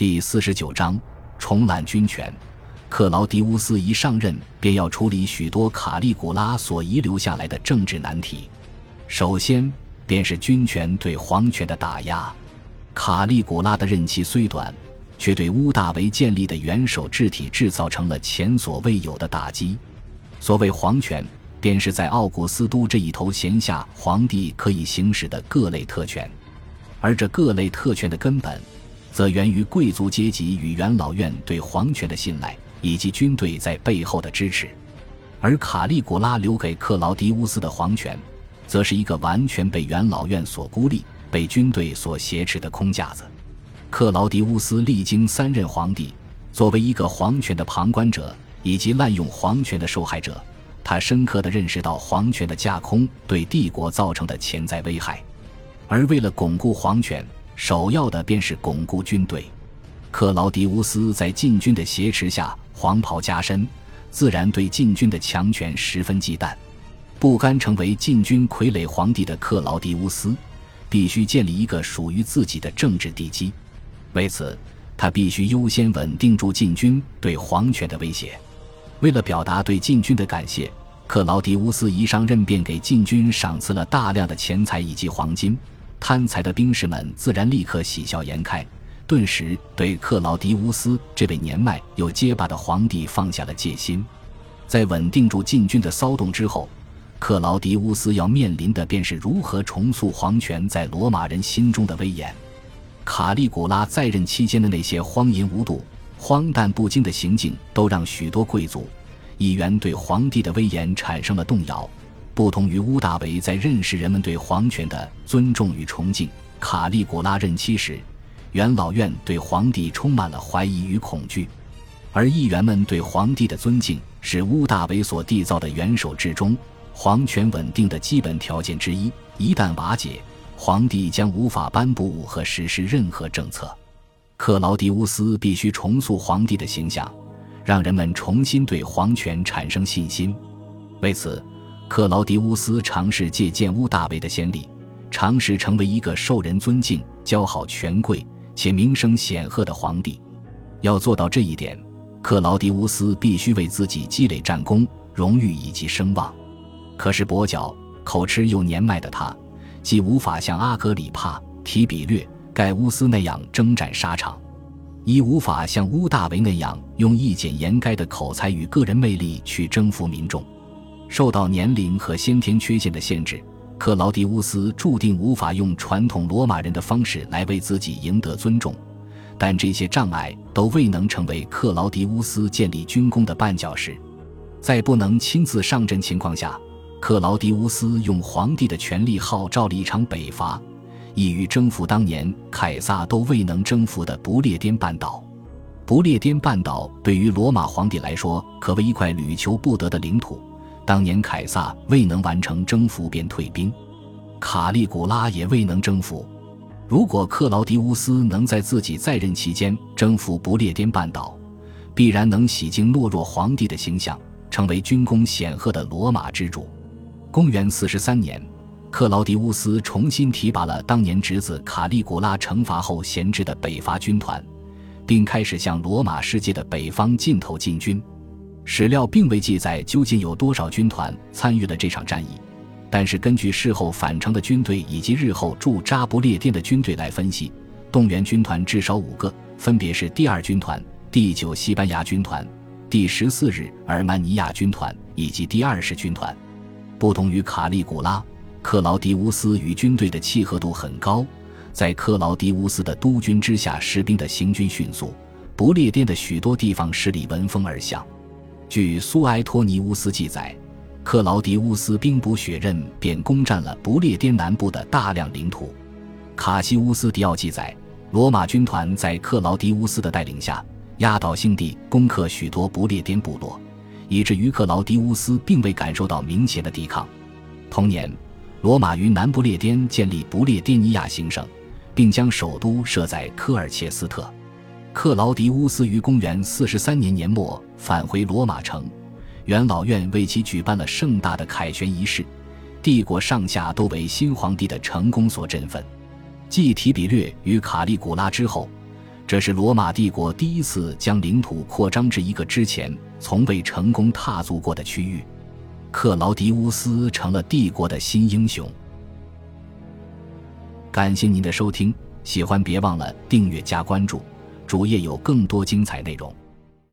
第四十九章重揽军权。克劳迪乌斯一上任，便要处理许多卡利古拉所遗留下来的政治难题。首先，便是军权对皇权的打压。卡利古拉的任期虽短，却对乌大维建立的元首制体制造成了前所未有的打击。所谓皇权，便是在奥古斯都这一头衔下皇帝可以行使的各类特权，而这各类特权的根本，则源于贵族阶级与元老院对皇权的信赖。以及军队在背后的支持，而卡利古拉留给克劳迪乌斯的皇权，则是一个完全被元老院所孤立、被军队所挟持的空架子。克劳迪乌斯历经三任皇帝，作为一个皇权的旁观者以及滥用皇权的受害者，他深刻地认识到皇权的架空对帝国造成的潜在危害。而为了巩固皇权，首要的便是巩固军队。克劳迪乌斯在禁军的挟持下。黄袍加身，自然对禁军的强权十分忌惮。不甘成为禁军傀儡皇帝的克劳迪乌斯，必须建立一个属于自己的政治地基。为此，他必须优先稳定住禁军对皇权的威胁。为了表达对禁军的感谢，克劳迪乌斯一上任便给禁军赏赐了大量的钱财以及黄金。贪财的兵士们自然立刻喜笑颜开。顿时对克劳迪乌斯这位年迈又结巴的皇帝放下了戒心。在稳定住禁军的骚动之后，克劳迪乌斯要面临的便是如何重塑皇权在罗马人心中的威严。卡利古拉在任期间的那些荒淫无度、荒诞不经的行径，都让许多贵族议员对皇帝的威严产生了动摇。不同于乌大维在认识人们对皇权的尊重与崇敬，卡利古拉任期时。元老院对皇帝充满了怀疑与恐惧，而议员们对皇帝的尊敬是乌大维所缔造的元首制中皇权稳定的基本条件之一。一旦瓦解，皇帝将无法颁布和实施任何政策。克劳迪乌斯必须重塑皇帝的形象，让人们重新对皇权产生信心。为此，克劳迪乌斯尝试借鉴乌大维的先例，尝试成为一个受人尊敬、交好权贵。且名声显赫的皇帝，要做到这一点，克劳迪乌斯必须为自己积累战功、荣誉以及声望。可是跛脚、口吃又年迈的他，既无法像阿格里帕、提比略、盖乌斯那样征战沙场，亦无法像乌大维那样用一简言赅的口才与个人魅力去征服民众。受到年龄和先天缺陷的限制。克劳迪乌斯注定无法用传统罗马人的方式来为自己赢得尊重，但这些障碍都未能成为克劳迪乌斯建立军功的绊脚石。在不能亲自上阵情况下，克劳迪乌斯用皇帝的权力号召了一场北伐，意欲征服当年凯撒都未能征服的不列颠半岛。不列颠半岛对于罗马皇帝来说，可谓一块屡求不得的领土。当年凯撒未能完成征服便退兵，卡利古拉也未能征服。如果克劳迪乌斯能在自己在任期间征服不列颠半岛，必然能洗净懦弱皇帝的形象，成为军功显赫的罗马之主。公元四十三年，克劳迪乌斯重新提拔了当年侄子卡利古拉惩罚后闲置的北伐军团，并开始向罗马世界的北方尽头进军。史料并未记载究竟有多少军团参与了这场战役，但是根据事后返程的军队以及日后驻扎不列颠的军队来分析，动员军团至少五个，分别是第二军团、第九西班牙军团、第十四日耳曼尼亚军团以及第二十军团。不同于卡利古拉，克劳迪乌斯与军队的契合度很高，在克劳迪乌斯的督军之下，士兵的行军迅速，不列颠的许多地方势力闻风而降。据苏埃托尼乌斯记载，克劳迪乌斯兵不血刃便攻占了不列颠南部的大量领土。卡西乌斯迪奥记载，罗马军团在克劳迪乌斯的带领下，压倒性地攻克许多不列颠部落，以至于克劳迪乌斯并未感受到明显的抵抗。同年，罗马于南不列颠建立不列颠尼亚行省，并将首都设在科尔切斯特。克劳迪乌斯于公元四十三年年末返回罗马城，元老院为其举办了盛大的凯旋仪式，帝国上下都为新皇帝的成功所振奋。继提比略与卡利古拉之后，这是罗马帝国第一次将领土扩张至一个之前从未成功踏足过的区域，克劳迪乌斯成了帝国的新英雄。感谢您的收听，喜欢别忘了订阅加关注，主页有更多精彩内容。